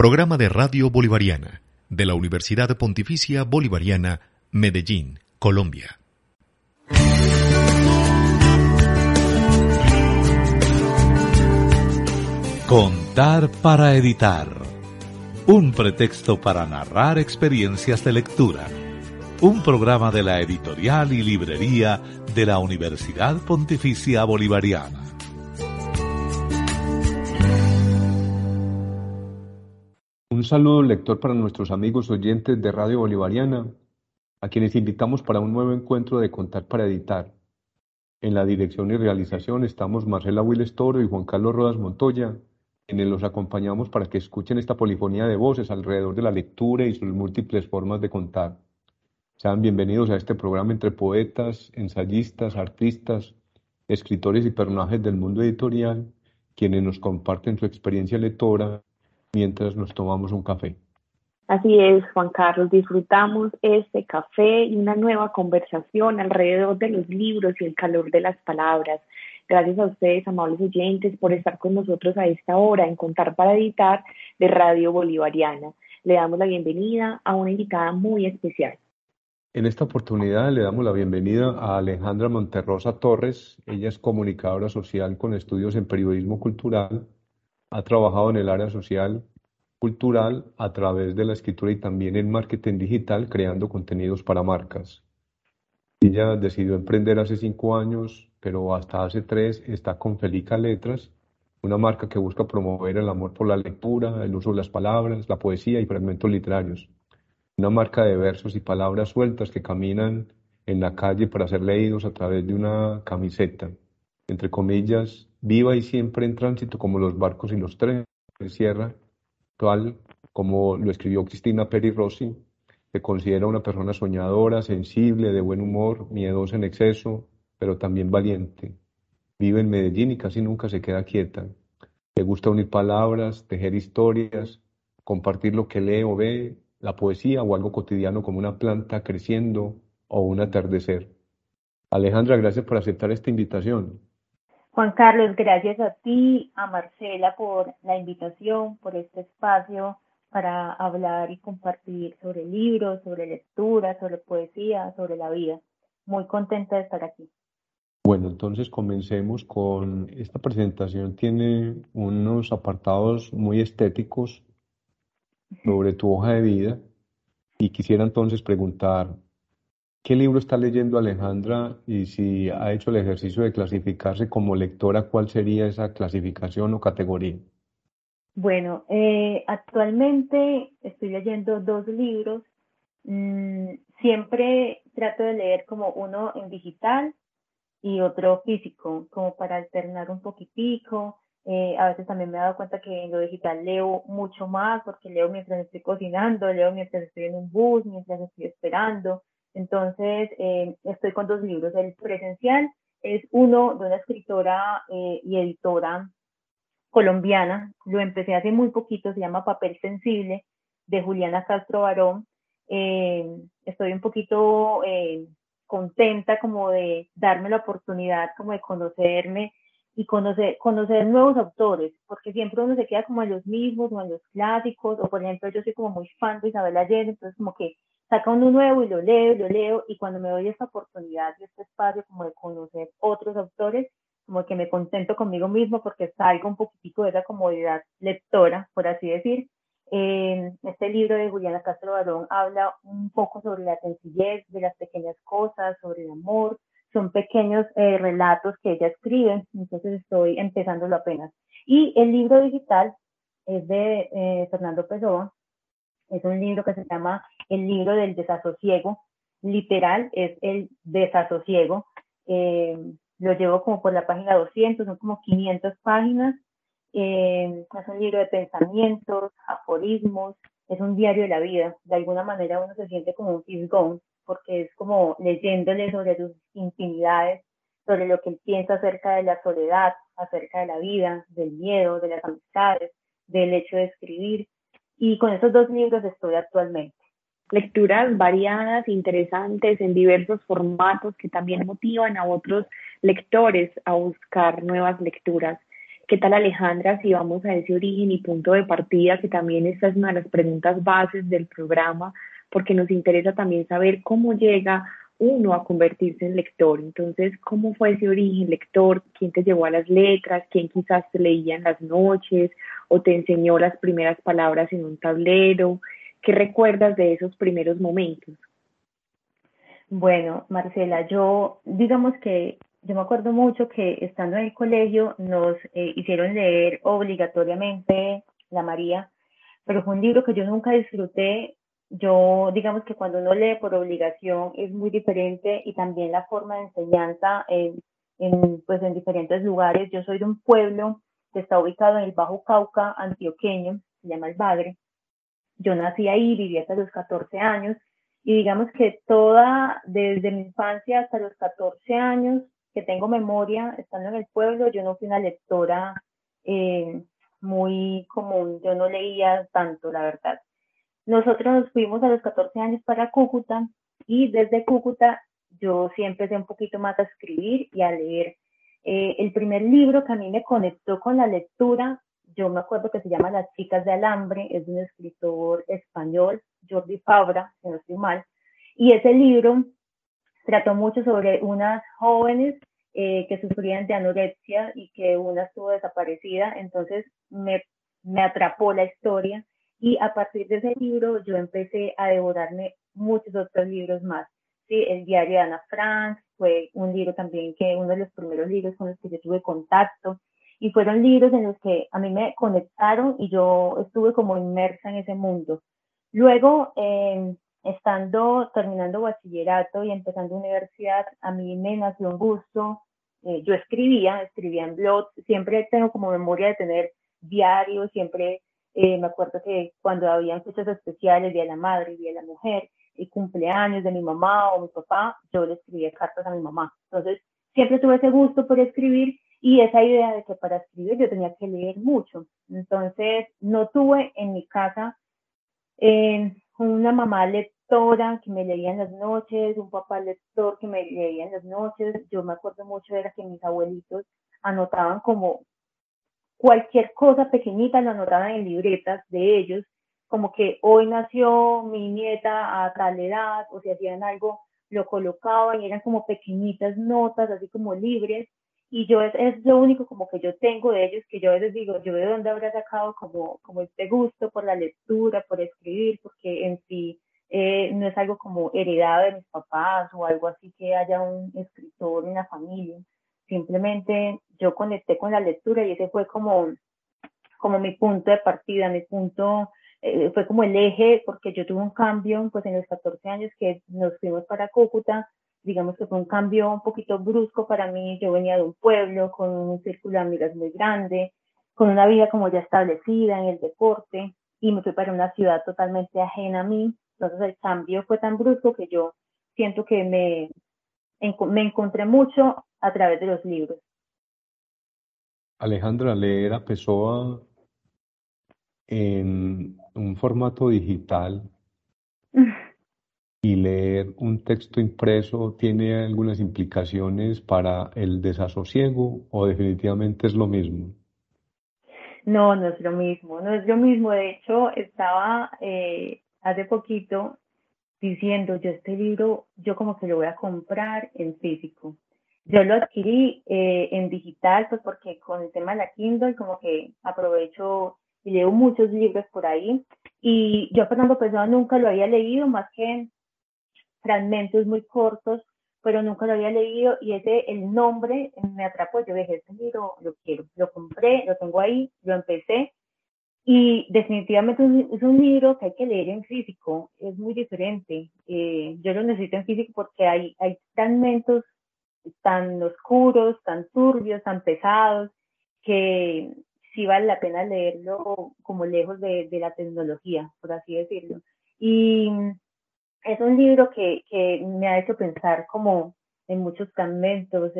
Programa de Radio Bolivariana de la Universidad Pontificia Bolivariana, Medellín, Colombia. Contar para editar. Un pretexto para narrar experiencias de lectura. Un programa de la editorial y librería de la Universidad Pontificia Bolivariana. Un saludo lector para nuestros amigos oyentes de Radio Bolivariana, a quienes invitamos para un nuevo encuentro de Contar para Editar. En la dirección y realización estamos Marcela Willes Toro y Juan Carlos Rodas Montoya, quienes los acompañamos para que escuchen esta polifonía de voces alrededor de la lectura y sus múltiples formas de contar. Sean bienvenidos a este programa entre poetas, ensayistas, artistas, escritores y personajes del mundo editorial, quienes nos comparten su experiencia lectora mientras nos tomamos un café. Así es, Juan Carlos, disfrutamos este café y una nueva conversación alrededor de los libros y el calor de las palabras. Gracias a ustedes, amables oyentes, por estar con nosotros a esta hora en Contar para Editar de Radio Bolivariana. Le damos la bienvenida a una invitada muy especial. En esta oportunidad le damos la bienvenida a Alejandra Monterrosa Torres. Ella es comunicadora social con estudios en periodismo cultural ha trabajado en el área social, cultural, a través de la escritura y también en marketing digital, creando contenidos para marcas. Ella decidió emprender hace cinco años, pero hasta hace tres está con Felica Letras, una marca que busca promover el amor por la lectura, el uso de las palabras, la poesía y fragmentos literarios. Una marca de versos y palabras sueltas que caminan en la calle para ser leídos a través de una camiseta, entre comillas, viva y siempre en tránsito como los barcos y los trenes de sierra, tal como lo escribió Cristina Peri Rossi, se considera una persona soñadora, sensible, de buen humor, miedosa en exceso, pero también valiente. Vive en Medellín y casi nunca se queda quieta. Le gusta unir palabras, tejer historias, compartir lo que lee o ve, la poesía o algo cotidiano como una planta creciendo o un atardecer. Alejandra, gracias por aceptar esta invitación. Juan Carlos, gracias a ti, a Marcela por la invitación, por este espacio para hablar y compartir sobre libros, sobre lectura, sobre poesía, sobre la vida. Muy contenta de estar aquí. Bueno, entonces comencemos con esta presentación. Tiene unos apartados muy estéticos sobre tu hoja de vida y quisiera entonces preguntar, ¿Qué libro está leyendo Alejandra? Y si ha hecho el ejercicio de clasificarse como lectora, ¿cuál sería esa clasificación o categoría? Bueno, eh, actualmente estoy leyendo dos libros. Mm, siempre trato de leer como uno en digital y otro físico, como para alternar un poquitico. Eh, a veces también me he dado cuenta que en lo digital leo mucho más porque leo mientras estoy cocinando, leo mientras estoy en un bus, mientras estoy esperando. Entonces, eh, estoy con dos libros. El presencial es uno de una escritora eh, y editora colombiana. Lo empecé hace muy poquito, se llama Papel Sensible, de Juliana Castro Barón. Eh, estoy un poquito contenta como de darme la oportunidad como de conocerme y conocer, conocer nuevos autores, porque siempre uno se queda como en los mismos o en los clásicos, o por ejemplo yo soy como muy fan de Isabel Allende, entonces como que saca uno nuevo y lo leo, lo leo, y cuando me doy esta oportunidad y este espacio como de conocer otros autores, como que me contento conmigo mismo porque salgo un poquitico de esa comodidad lectora, por así decir. este libro de Juliana Castro Barón habla un poco sobre la sencillez de las pequeñas cosas, sobre el amor, son pequeños eh, relatos que ella escribe, entonces estoy empezándolo apenas. Y el libro digital es de eh, Fernando Pessoa, es un libro que se llama El libro del desasosiego, literal es el desasosiego. Eh, lo llevo como por la página 200, son como 500 páginas. Eh, es un libro de pensamientos, aforismos, es un diario de la vida. De alguna manera uno se siente como un fisgón, porque es como leyéndole sobre sus intimidades, sobre lo que él piensa acerca de la soledad, acerca de la vida, del miedo, de las amistades, del hecho de escribir. Y con esos dos libros estoy actualmente. Lecturas variadas, interesantes, en diversos formatos que también motivan a otros lectores a buscar nuevas lecturas. ¿Qué tal Alejandra si vamos a ese origen y punto de partida, que también esta es una de las preguntas bases del programa, porque nos interesa también saber cómo llega uno a convertirse en lector. Entonces, ¿cómo fue ese origen lector? ¿Quién te llevó a las letras? ¿Quién quizás te leía en las noches o te enseñó las primeras palabras en un tablero? ¿Qué recuerdas de esos primeros momentos? Bueno, Marcela, yo digamos que yo me acuerdo mucho que estando en el colegio nos eh, hicieron leer obligatoriamente La María, pero fue un libro que yo nunca disfruté yo, digamos que cuando uno lee por obligación es muy diferente y también la forma de enseñanza en, pues en diferentes lugares. Yo soy de un pueblo que está ubicado en el Bajo Cauca antioqueño, se llama El Bagre. Yo nací ahí, viví hasta los 14 años y digamos que toda, desde mi infancia hasta los 14 años que tengo memoria, estando en el pueblo, yo no fui una lectora eh, muy común, yo no leía tanto, la verdad. Nosotros nos fuimos a los 14 años para Cúcuta y desde Cúcuta yo sí empecé un poquito más a escribir y a leer. Eh, el primer libro que a mí me conectó con la lectura, yo me acuerdo que se llama Las chicas de alambre, es de un escritor español, Jordi Fabra, si no estoy mal, y ese libro trató mucho sobre unas jóvenes eh, que sufrían de anorexia y que una estuvo desaparecida, entonces me, me atrapó la historia y a partir de ese libro yo empecé a devorarme muchos otros libros más. Sí, el diario de Ana Frank fue un libro también que uno de los primeros libros con los que yo tuve contacto y fueron libros en los que a mí me conectaron y yo estuve como inmersa en ese mundo. Luego, eh, estando terminando bachillerato y empezando universidad, a mí me nació un gusto. Eh, yo escribía, escribía en blogs, siempre tengo como memoria de tener diarios, siempre eh, me acuerdo que cuando habían fechas especiales, Día de la Madre, Día de la Mujer, y cumpleaños de mi mamá o mi papá, yo le escribía cartas a mi mamá. Entonces, siempre tuve ese gusto por escribir y esa idea de que para escribir yo tenía que leer mucho. Entonces, no tuve en mi casa eh, una mamá lectora que me leía en las noches, un papá lector que me leía en las noches. Yo me acuerdo mucho era que mis abuelitos anotaban como cualquier cosa pequeñita lo anotaban en libretas de ellos, como que hoy nació mi nieta a tal edad, o si hacían algo, lo colocaban y eran como pequeñitas notas, así como libres, y yo es, es, lo único como que yo tengo de ellos, que yo a veces digo, yo de dónde habrá sacado como, como este gusto por la lectura, por escribir, porque en sí eh, no es algo como heredado de mis papás o algo así que haya un escritor en la familia simplemente yo conecté con la lectura y ese fue como, como mi punto de partida, mi punto, eh, fue como el eje, porque yo tuve un cambio, pues en los 14 años que nos fuimos para Cúcuta, digamos que fue un cambio un poquito brusco para mí, yo venía de un pueblo con un círculo de amigas muy grande, con una vida como ya establecida en el deporte, y me fui para una ciudad totalmente ajena a mí, entonces el cambio fue tan brusco que yo siento que me, me encontré mucho a través de los libros. Alejandra, leer a Pessoa en un formato digital y leer un texto impreso tiene algunas implicaciones para el desasosiego o definitivamente es lo mismo? No, no es lo mismo, no es lo mismo. De hecho, estaba eh, hace poquito diciendo, yo este libro, yo como que lo voy a comprar en físico. Yo lo adquirí eh, en digital, pues porque con el tema de la Kindle como que aprovecho y leo muchos libros por ahí. Y yo Fernando Pessoa nunca lo había leído, más que fragmentos muy cortos, pero nunca lo había leído y ese, el nombre me atrapó. Yo dije, este libro lo quiero, lo compré, lo tengo ahí, lo empecé y definitivamente es un libro que hay que leer en físico, es muy diferente. Eh, yo lo necesito en físico porque hay, hay fragmentos tan oscuros, tan turbios, tan pesados, que sí vale la pena leerlo como lejos de, de la tecnología, por así decirlo. Y es un libro que, me ha hecho pensar como en muchos fragmentos,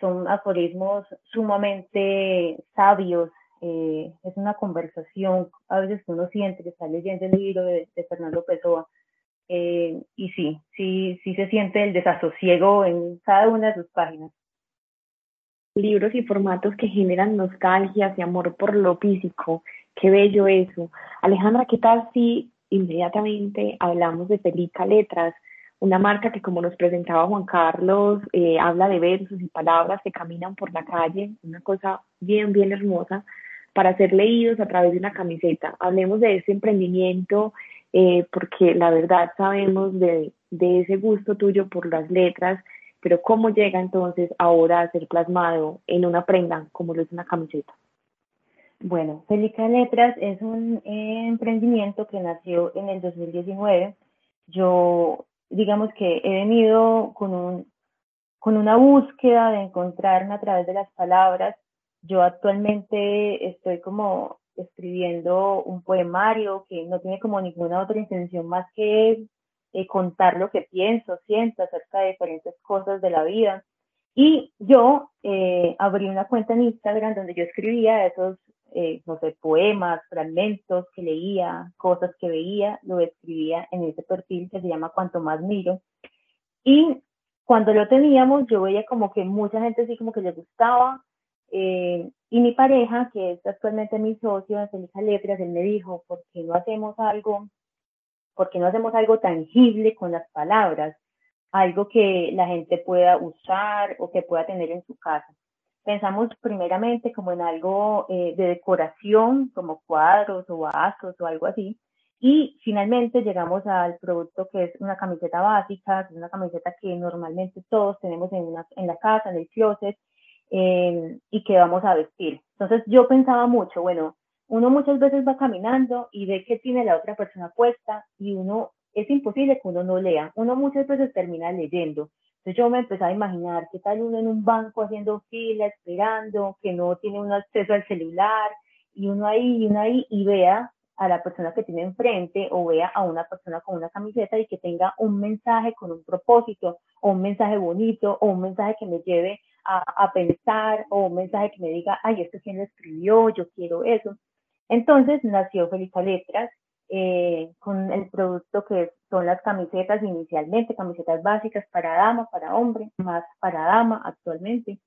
son aforismos sumamente sabios, eh, es una conversación, a veces uno siente que está leyendo el libro de, Fernando Pessoa, eh, y sí, sí, sí se siente el desasosiego en cada una de sus páginas. Libros y formatos que generan nostalgia y amor por lo físico, qué bello eso. Alejandra, ¿qué tal si inmediatamente hablamos de Pelica Letras? una marca que como nos presentaba Juan Carlos, eh, habla de versos y palabras que caminan por la calle, una cosa bien, bien hermosa, para ser leídos a través de una camiseta. Hablemos de ese emprendimiento, eh, porque la verdad sabemos de, de ese gusto tuyo por las letras, pero cómo llega entonces ahora a ser plasmado en una prenda como lo es una camiseta. Bueno, Felica Letras es un eh, emprendimiento que nació en el 2019. Yo digamos que he venido con, un, con una búsqueda de encontrarme a través de las palabras. Yo actualmente estoy como escribiendo un poemario que no tiene como ninguna otra intención más que eh, contar lo que pienso, siento acerca de diferentes cosas de la vida. Y yo eh, abrí una cuenta en Instagram donde yo escribía esos eh, no sé, poemas, fragmentos que leía, cosas que veía, lo escribía en ese perfil que se llama Cuanto más miro. Y cuando lo teníamos, yo veía como que mucha gente sí como que le gustaba. Eh, y mi pareja, que es actualmente mi socio, Angélica Letras, él me dijo, ¿por qué no hacemos algo, por qué no hacemos algo tangible con las palabras? Algo que la gente pueda usar o que pueda tener en su casa pensamos primeramente como en algo eh, de decoración, como cuadros o vasos o algo así, y finalmente llegamos al producto que es una camiseta básica, que es una camiseta que normalmente todos tenemos en, una, en la casa, en el closet, eh, y que vamos a vestir. Entonces yo pensaba mucho, bueno, uno muchas veces va caminando y ve que tiene la otra persona puesta y uno, es imposible que uno no lea, uno muchas veces termina leyendo, entonces yo me empecé a imaginar qué tal uno en un banco haciendo fila, esperando, que no tiene un acceso al celular, y uno ahí y uno ahí y vea a la persona que tiene enfrente o vea a una persona con una camiseta y que tenga un mensaje con un propósito o un mensaje bonito o un mensaje que me lleve a, a pensar o un mensaje que me diga, ay, esto quién lo escribió, yo quiero eso. Entonces nació Feliz Letras eh, con el producto que son las camisetas inicialmente, camisetas básicas para dama, para hombre, más para dama actualmente.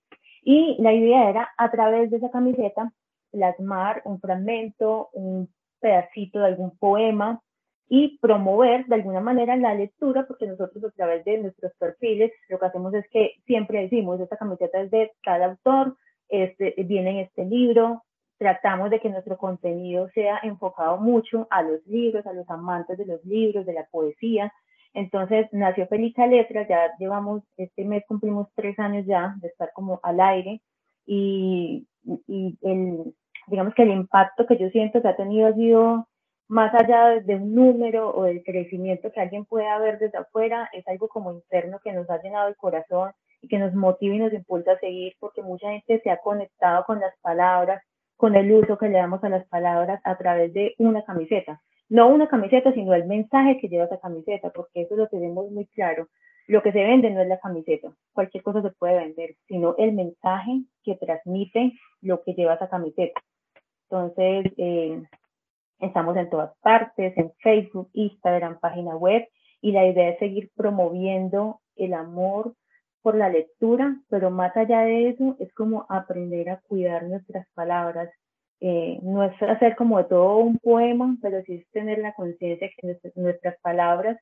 Y la idea era a través de esa camiseta plasmar un fragmento, un pedacito de algún poema y promover de alguna manera la lectura, porque nosotros a través de nuestros perfiles lo que hacemos es que siempre decimos, esta camiseta es de tal autor, este, viene en este libro, tratamos de que nuestro contenido sea enfocado mucho a los libros, a los amantes de los libros, de la poesía. Entonces nació Felica Letras, ya llevamos, este mes cumplimos tres años ya de estar como al aire y, y el, digamos que el impacto que yo siento que ha tenido ha sido más allá de un número o del crecimiento que alguien pueda ver desde afuera, es algo como interno que nos ha llenado el corazón y que nos motiva y nos impulsa a seguir porque mucha gente se ha conectado con las palabras, con el uso que le damos a las palabras a través de una camiseta. No una camiseta, sino el mensaje que lleva esa camiseta, porque eso lo tenemos muy claro. Lo que se vende no es la camiseta, cualquier cosa se puede vender, sino el mensaje que transmite lo que lleva esa camiseta. Entonces, eh, estamos en todas partes, en Facebook, Instagram, página web, y la idea es seguir promoviendo el amor por la lectura, pero más allá de eso es como aprender a cuidar nuestras palabras. Eh, no es hacer como de todo un poema, pero sí es tener la conciencia que nuestras, palabras,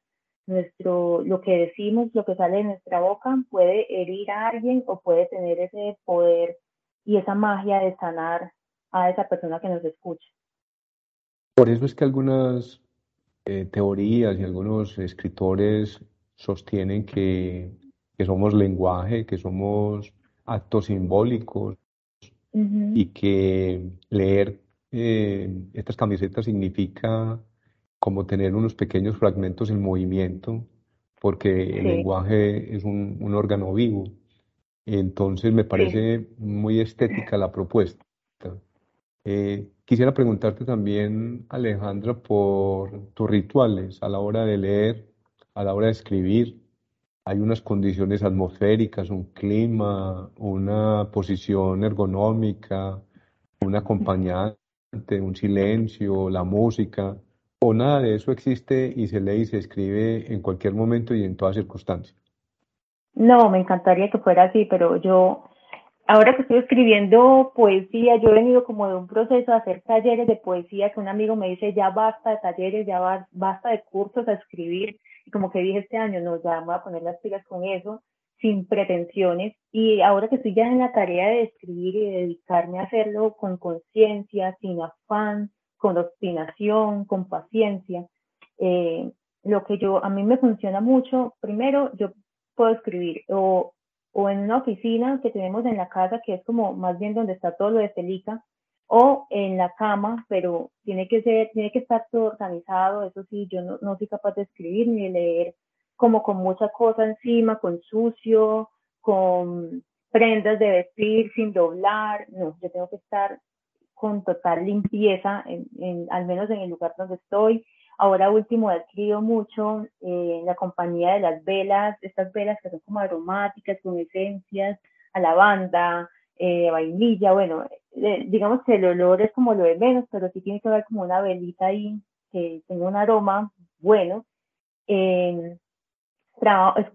nuestro, lo que decimos, lo que sale de nuestra boca puede herir a alguien o puede tener ese poder y esa magia de sanar a esa persona que nos escucha. Por eso es que algunas eh, teorías y algunos escritores sostienen que que somos lenguaje, que somos actos simbólicos y que leer eh, estas camisetas significa como tener unos pequeños fragmentos en movimiento, porque el lenguaje es un, un, órgano vivo. Entonces me parece muy estética la propuesta. Eh, quisiera preguntarte también, Alejandra, por tus rituales a la hora de leer, a la hora de escribir. Hay unas condiciones atmosféricas, un clima, una posición ergonómica, un acompañante, un silencio, la música, o nada de eso existe y se lee y se escribe en cualquier momento y en todas circunstancias. No, me encantaría que fuera así, pero yo ahora que estoy escribiendo poesía, yo he venido como de un proceso de hacer talleres de poesía, que un amigo me dice, ya basta de talleres, ya basta de cursos a escribir, y como que dije este año, no, ya voy a poner las pilas con eso, sin pretensiones, y ahora que estoy ya en la tarea de escribir y dedicarme a hacerlo con conciencia, sin afán, con obstinación, con paciencia, eh, lo que yo, a mí me funciona mucho, primero, yo puedo escribir o o en una oficina que tenemos en la casa, que es como más bien donde está todo lo de Felica, o en la cama, pero tiene que ser, tiene que estar todo organizado, eso sí, yo no, no soy capaz de escribir ni de leer como con mucha cosa encima, con sucio, con prendas de vestir sin doblar, no, yo tengo que estar con total limpieza, en, al menos en el lugar donde estoy, Ahora último he adquirido mucho eh, la compañía de las velas, estas velas que son como aromáticas, con esencias, a lavanda, eh, vainilla, bueno, eh, digamos que el olor es como lo de menos, pero sí tiene que haber como una velita ahí que tenga un aroma bueno.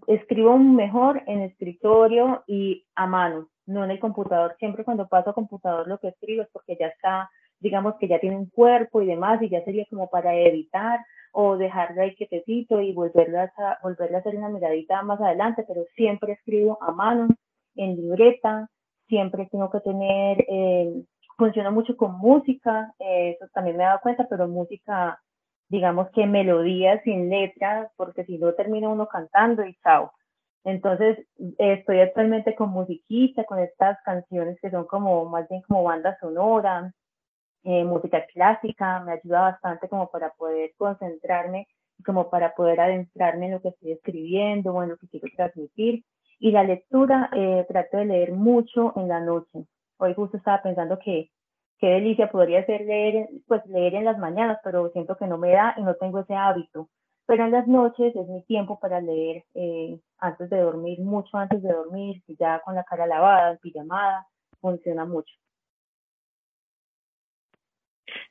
escribo mejor en escritorio y a mano, no en el computador. Siempre cuando paso a computador lo que escribo es porque ya está digamos que ya tiene un cuerpo y demás, y ya sería como para editar o dejarla ahí quietecito y volverla a, volverla a hacer una miradita más adelante, pero siempre escribo a mano, en libreta, siempre tengo que tener, eh, funciona mucho con música, eh, eso también me he dado cuenta, pero música, digamos que melodía sin letra, porque si no termina uno cantando y chao. Entonces, estoy actualmente con musiquita, con estas canciones que son como, más bien como banda sonora, eh, música clásica, me ayuda bastante como para poder concentrarme como para poder adentrarme en lo que estoy escribiendo o en lo que quiero transmitir. Y la lectura, eh, trato de leer mucho en la noche. Hoy justo estaba pensando que qué delicia podría ser leer, pues leer en las mañanas, pero siento que no me da y no tengo ese hábito. Pero en las noches es mi tiempo para leer eh, antes de dormir, mucho antes de dormir, ya con la cara lavada, en pijamada, funciona mucho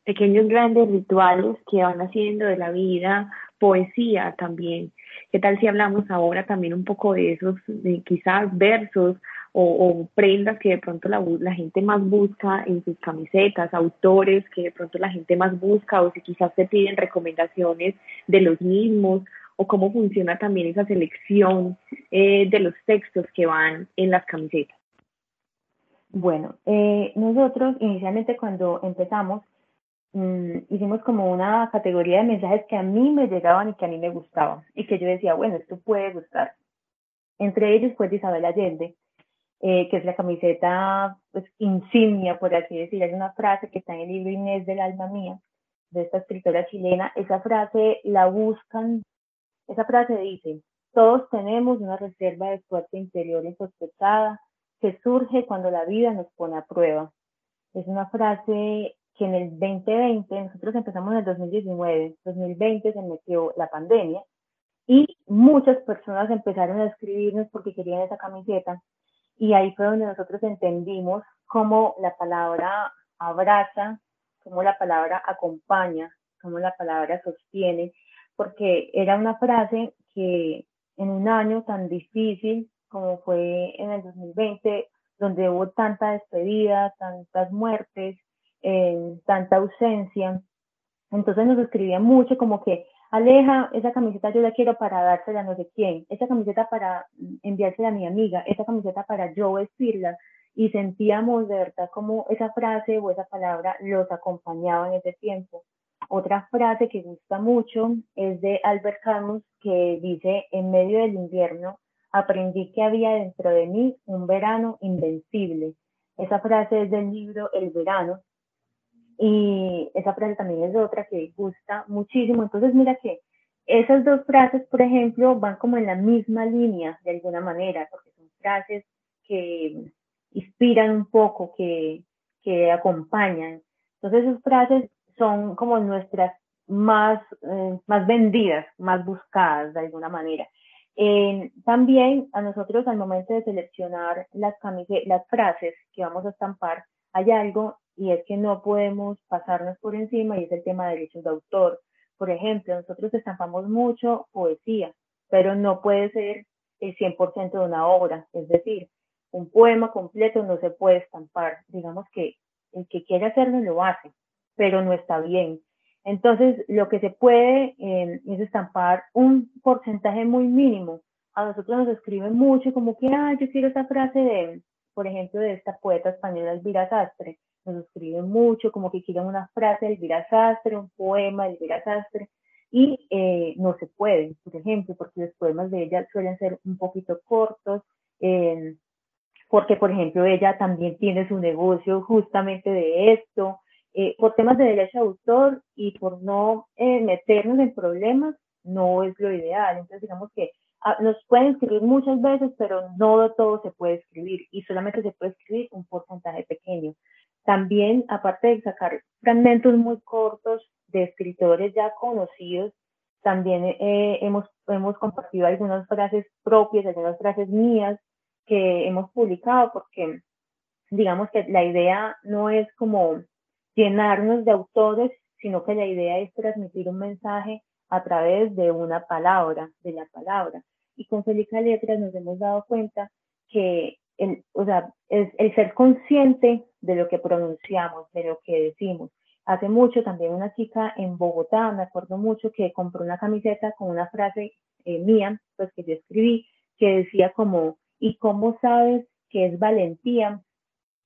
pequeños grandes rituales que van haciendo de la vida poesía también. ¿Qué tal si hablamos ahora también un poco de esos, quizás versos o, prendas que de pronto la, la, gente más busca en sus camisetas, autores que de pronto la gente más busca o si quizás te piden recomendaciones de los mismos o cómo funciona también esa selección eh, de los textos que van en las camisetas? Bueno, eh, nosotros inicialmente cuando empezamos Mm, hicimos como una categoría de mensajes que a mí me llegaban y que a mí me gustaban y que yo decía, bueno, esto puede gustar. Entre ellos fue de Isabel Allende, eh, que es la camiseta pues, insignia, por así decir. Hay una frase que está en el libro Inés del alma mía, de esta escritora chilena. Esa frase la buscan, esa frase dice, todos tenemos una reserva de suerte interior insospechada que surge cuando la vida nos pone a prueba. Es una frase que en el 2020, nosotros empezamos en el 2019, 2020 se metió la pandemia y muchas personas empezaron a escribirnos porque querían esa camiseta y ahí fue donde nosotros entendimos cómo la palabra abraza, cómo la palabra acompaña, cómo la palabra sostiene, porque era una frase que en un año tan difícil como fue en el 2020, donde hubo tanta despedida, tantas muertes, tanta ausencia. Entonces nos escribía mucho como que, Aleja, esa camiseta yo la quiero para dársela a no sé quién, esa camiseta para enviársela a mi amiga, esa camiseta para yo vestirla. Y sentíamos de verdad como esa frase o esa palabra los acompañaba en ese tiempo. Otra frase que gusta mucho es de Albert Camus que dice, en medio del invierno aprendí que había dentro de mí un verano invencible. Esa frase es del libro El verano y esa frase también es otra que gusta muchísimo. Entonces, mira que esas dos frases, por ejemplo, van como en la misma línea de alguna manera, porque son frases que inspiran un poco, que, que acompañan. Entonces esas frases son como nuestras más, eh, más vendidas, más buscadas de alguna manera. también a nosotros al momento de seleccionar las, las frases que vamos a estampar, hay algo y es que no podemos pasarnos por encima y es el tema de derechos de autor. Por ejemplo, nosotros estampamos mucho poesía, pero no puede ser el 100% de una obra, es decir, un poema completo no se puede estampar. Digamos que el que quiere hacerlo lo hace, pero no está bien. Entonces, lo que se puede eh, es estampar un porcentaje muy mínimo. A nosotros nos escriben mucho como que, ah, yo quiero esa frase de, por ejemplo, de esta poeta española Elvira Sastre. Nos escriben mucho como que quieren una frase de Elvira Sastre, un poema de Elvira Sastre. Y eh, no se puede, por ejemplo, porque los poemas de ella suelen ser un poquito cortos. Eh, porque, por ejemplo, ella también tiene su negocio justamente de esto, eh, por temas de derecho de autor y por no eh, meternos en problemas, no es lo ideal. Entonces, digamos que ah, nos pueden escribir muchas veces, pero no todo se puede escribir y solamente se puede escribir un porcentaje pequeño. También, aparte de sacar fragmentos muy cortos de escritores ya conocidos, también eh, hemos, hemos compartido algunas frases propias, algunas frases mías, que hemos publicado, porque digamos que la idea no es como llenarnos de autores, sino que la idea es transmitir un mensaje a través de una palabra, de la palabra. Y con Felica Letras nos hemos dado cuenta que el, o sea, el, el ser consciente de lo que pronunciamos, de lo que decimos. Hace mucho también una chica en Bogotá, me acuerdo mucho, que compró una camiseta con una frase eh, mía, pues que yo escribí, que decía como, ¿Y cómo sabes que es valentía?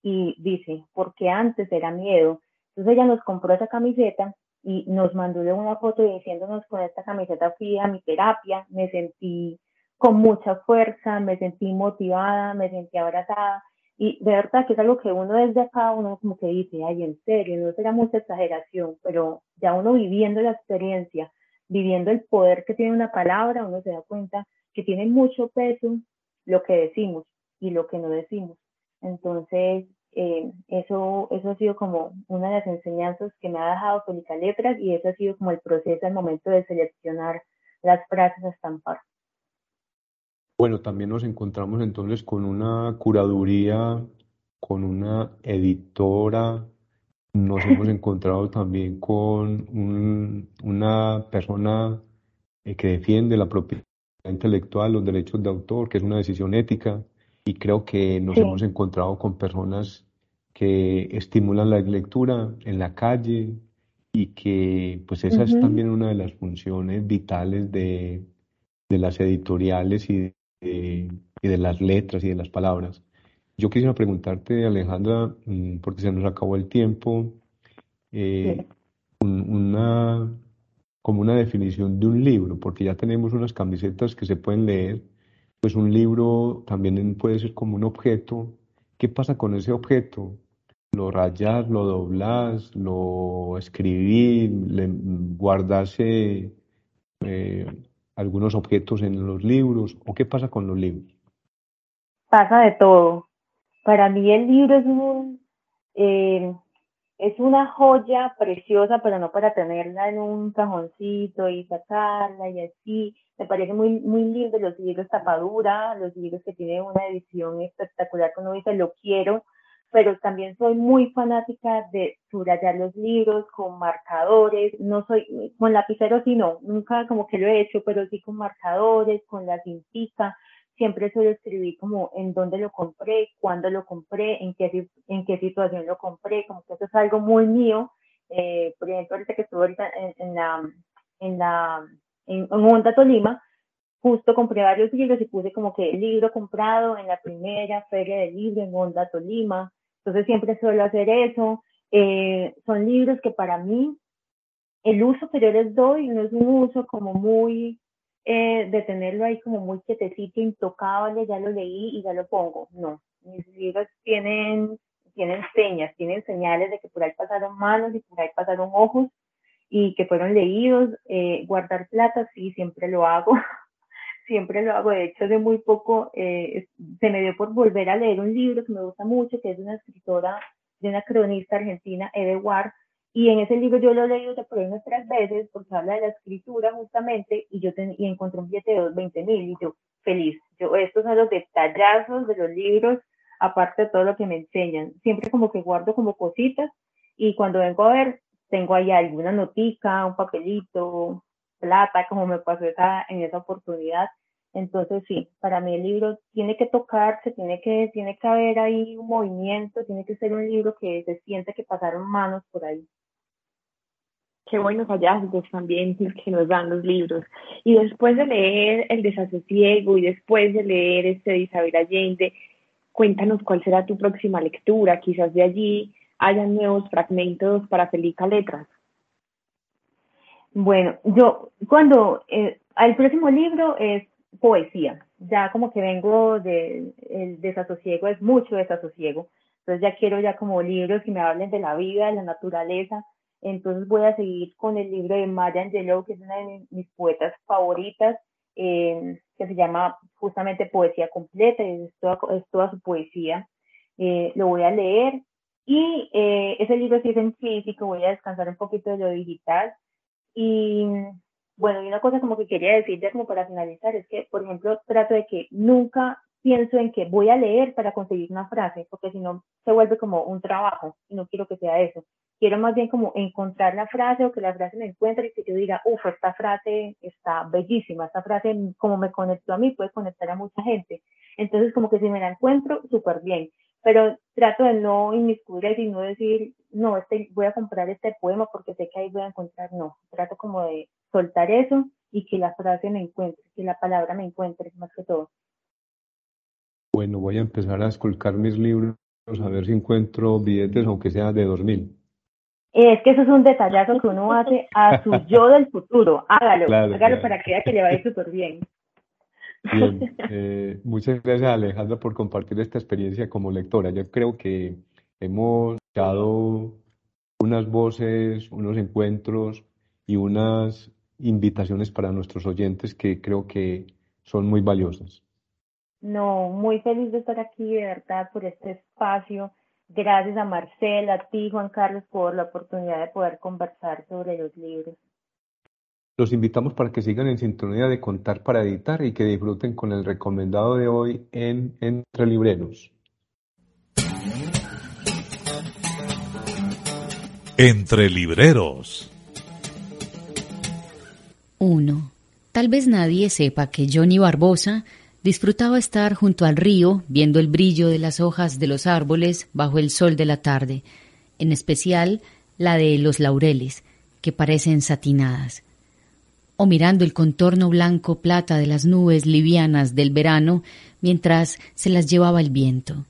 Y dice, porque antes era miedo. Entonces ella nos compró esa camiseta y nos mandó una foto diciéndonos con esta camiseta fui a mi terapia, me sentí con mucha fuerza, me sentí motivada, me sentí abrazada. Y de verdad que es algo que uno desde acá, uno como que dice, ay, en serio, no será mucha exageración, pero ya uno viviendo la experiencia, viviendo el poder que tiene una palabra, uno se da cuenta que tiene mucho peso lo que decimos y lo que no decimos. Entonces, eh, eso, eso ha sido como una de las enseñanzas que me ha dejado Felica Letras y eso ha sido como el proceso al momento de seleccionar las frases a estampar. Bueno, también nos encontramos entonces con una curaduría, con una editora, nos hemos encontrado también con una persona eh, que defiende la propiedad intelectual, los derechos de autor, que es una decisión ética, y creo que nos hemos encontrado con personas que estimulan la lectura en la calle y que pues esa es también una de las funciones vitales de, de las editoriales y de, y de, las letras y de las palabras. Yo quisiera preguntarte, Alejandra, mm, porque se nos acabó el tiempo, eh, una, como una definición de un libro, porque ya tenemos unas camisetas que se pueden leer, pues un libro también puede ser como un objeto. ¿Qué pasa con ese objeto? ¿Lo rayas, lo doblas, lo escribís, le, guardarse eh, algunos objetos en los libros? ¿O qué pasa con los libros? Pasa de todo. Para mí el libro es un, eh, es una joya preciosa, pero no para tenerla en un cajoncito y sacarla y así. Me parece muy, muy lindo los libros tapadura, los libros que tienen una edición espectacular uno dice, lo quiero, pero también soy muy fanática de subrayar los libros con marcadores, no soy, con lapicero sí no, nunca como que lo he hecho, pero sí con marcadores, con la cintica, siempre suelo escribir como en dónde lo compré, cuándo lo compré, en qué, en qué situación lo compré, como que eso es algo muy mío. Eh, por ejemplo, ahorita que estuve ahorita en, la, en la, en, en Tolima, justo compré varios libros y puse como que el libro comprado en la primera feria del libro en Honda Tolima. Entonces siempre suelo hacer eso. Eh, son libros que para mí el uso que yo les doy no es un uso como muy eh, de tenerlo ahí como muy quietecito, intocable, ya lo leí y ya lo pongo. No, mis libros tienen, tienen señas, tienen señales de que por ahí pasaron manos y por ahí pasaron ojos y que fueron leídos. Eh, guardar plata, sí, siempre lo hago. siempre lo hago. De hecho, de muy poco eh, se me dio por volver a leer un libro que me gusta mucho, que es de una escritora, de una cronista argentina, Ede Ward, Y en ese libro yo lo he leído por ahí unas tres veces porque habla de la escritura justamente y yo y encontré un billete de 20 mil y yo feliz. Yo, estos son los detallazos de los libros, aparte de todo lo que me enseñan. Siempre como que guardo como cositas y cuando vengo a ver, tengo ahí alguna notica, un papelito, plata, como me pasó esa, en esa oportunidad. Entonces sí, para mí el libro tiene que tocarse, tiene que, tiene que haber ahí un movimiento, tiene que ser un libro que se siente que pasaron manos por ahí. Qué buenos hallazgos también que nos dan los libros. Y después de leer El desasosiego y después de leer este de Isabel Allende, cuéntanos cuál será tu próxima lectura. Quizás de allí hayan nuevos fragmentos para Felica Letras. Bueno, yo cuando eh, el próximo libro es poesía, ya como que vengo de el desasosiego, es mucho desasosiego, entonces ya quiero ya como libros que me hablen de la vida, de la naturaleza, entonces voy a seguir con el libro de Maya Angelou, que es una de mis, poetas favoritas, eh, que se llama justamente Poesía Completa, toda, es toda su poesía, eh, lo voy a leer y ese libro sí es en físico, voy a descansar un poquito de lo digital, y bueno, y una cosa como que quería decir como para finalizar es que, por ejemplo, trato de que nunca pienso en que voy a leer para conseguir una frase, porque si no se vuelve como un trabajo y no quiero que sea eso. Quiero más bien como encontrar la frase o que la frase me encuentre y que yo diga, uff, esta frase está bellísima, esta frase como me conectó a mí puede conectar a mucha gente. Entonces como que si me la encuentro, súper bien pero trato de no inmiscuir y no decir, no, este, voy a comprar este poema porque sé que ahí voy a encontrar, no, trato como de soltar eso y que la frase me encuentre, que la palabra me encuentre más que todo. Bueno, voy a empezar a esculcar mis libros, a ver si encuentro billetes, aunque sea de 2000. Es que eso es un detallazo que uno hace a su yo del futuro. Hágalo, hágalo para que vea que le vaya súper bien. Bien, eh, muchas gracias Alejandra por compartir esta experiencia como lectora. Yo creo que hemos dado unas voces, unos encuentros y unas invitaciones para nuestros oyentes que creo que son muy valiosas. No, muy feliz de estar aquí, de verdad, por este espacio. Gracias a Marcela, a ti, Juan Carlos, por la oportunidad de poder conversar sobre los libros. Los invitamos para que sigan en sintonía de Contar para Editar y que disfruten con el recomendado de hoy en Entre Libreros. Entre Libreros. 1. Tal vez nadie sepa que Johnny Barbosa disfrutaba estar junto al río viendo el brillo de las hojas de los árboles bajo el sol de la tarde, en especial la de los laureles, que parecen satinadas o mirando el contorno blanco plata de las nubes livianas del verano mientras se las llevaba el viento,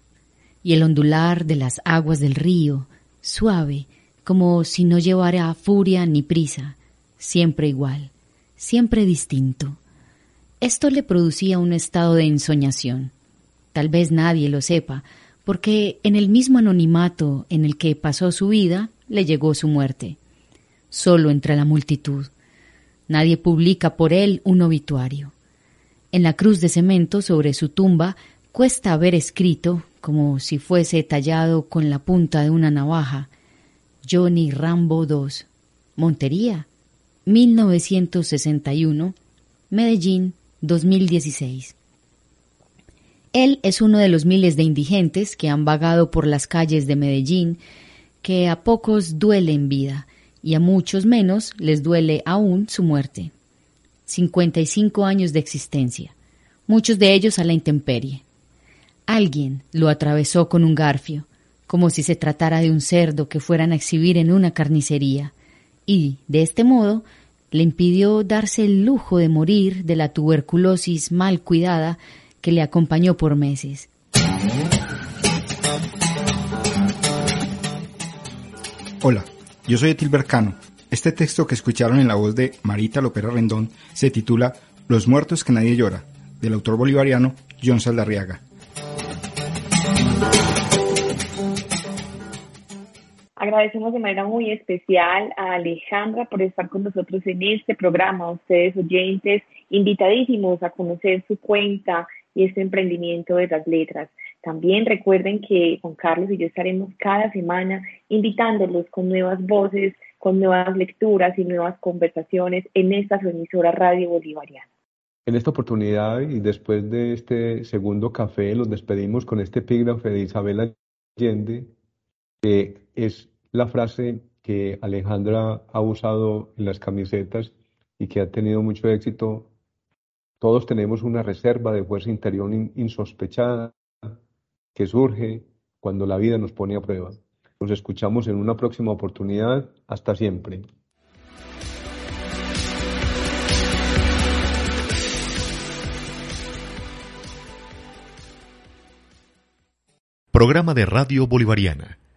y el ondular de las aguas del río, suave, como si no llevara furia ni prisa, siempre igual, siempre distinto. Esto le producía un estado de ensoñación. Tal vez nadie lo sepa, porque en el mismo anonimato en el que pasó su vida le llegó su muerte. Solo entre la multitud, Nadie publica por él un obituario. En la cruz de cemento sobre su tumba cuesta haber escrito, como si fuese tallado con la punta de una navaja, Johnny Rambo II, Montería, 1961, Medellín, 2016. Él es uno de los miles de indigentes que han vagado por las calles de Medellín, que a pocos duele en vida y a muchos menos les duele aún su muerte. 55 años de existencia, muchos de ellos a la intemperie. Alguien lo atravesó con un garfio, como si se tratara de un cerdo que fueran a exhibir en una carnicería, y, de este modo, le impidió darse el lujo de morir de la tuberculosis mal cuidada que le acompañó por meses. Hola, yo soy Etil Bercano. Este texto que escucharon en la voz de Marita Lopera Rendón se titula Los muertos que nadie llora, del autor bolivariano John Saldarriaga. Agradecemos de manera muy especial a Alejandra por estar con nosotros en este programa. ustedes oyentes, invitadísimos a conocer su cuenta y este emprendimiento de las letras. También recuerden que Juan Carlos y yo estaremos cada semana invitándolos con nuevas voces, con nuevas lecturas y nuevas conversaciones en esta su emisora Radio Bolivariana. En esta oportunidad y después de este segundo café, los despedimos con este epígrafe de Isabel Allende, que es la frase que Alejandra ha usado en las camisetas y que ha tenido mucho éxito. Todos tenemos una reserva de fuerza interior insospechada que surge cuando la vida nos pone a prueba. Nos escuchamos en una próxima oportunidad. Hasta siempre. Programa de Radio Bolivariana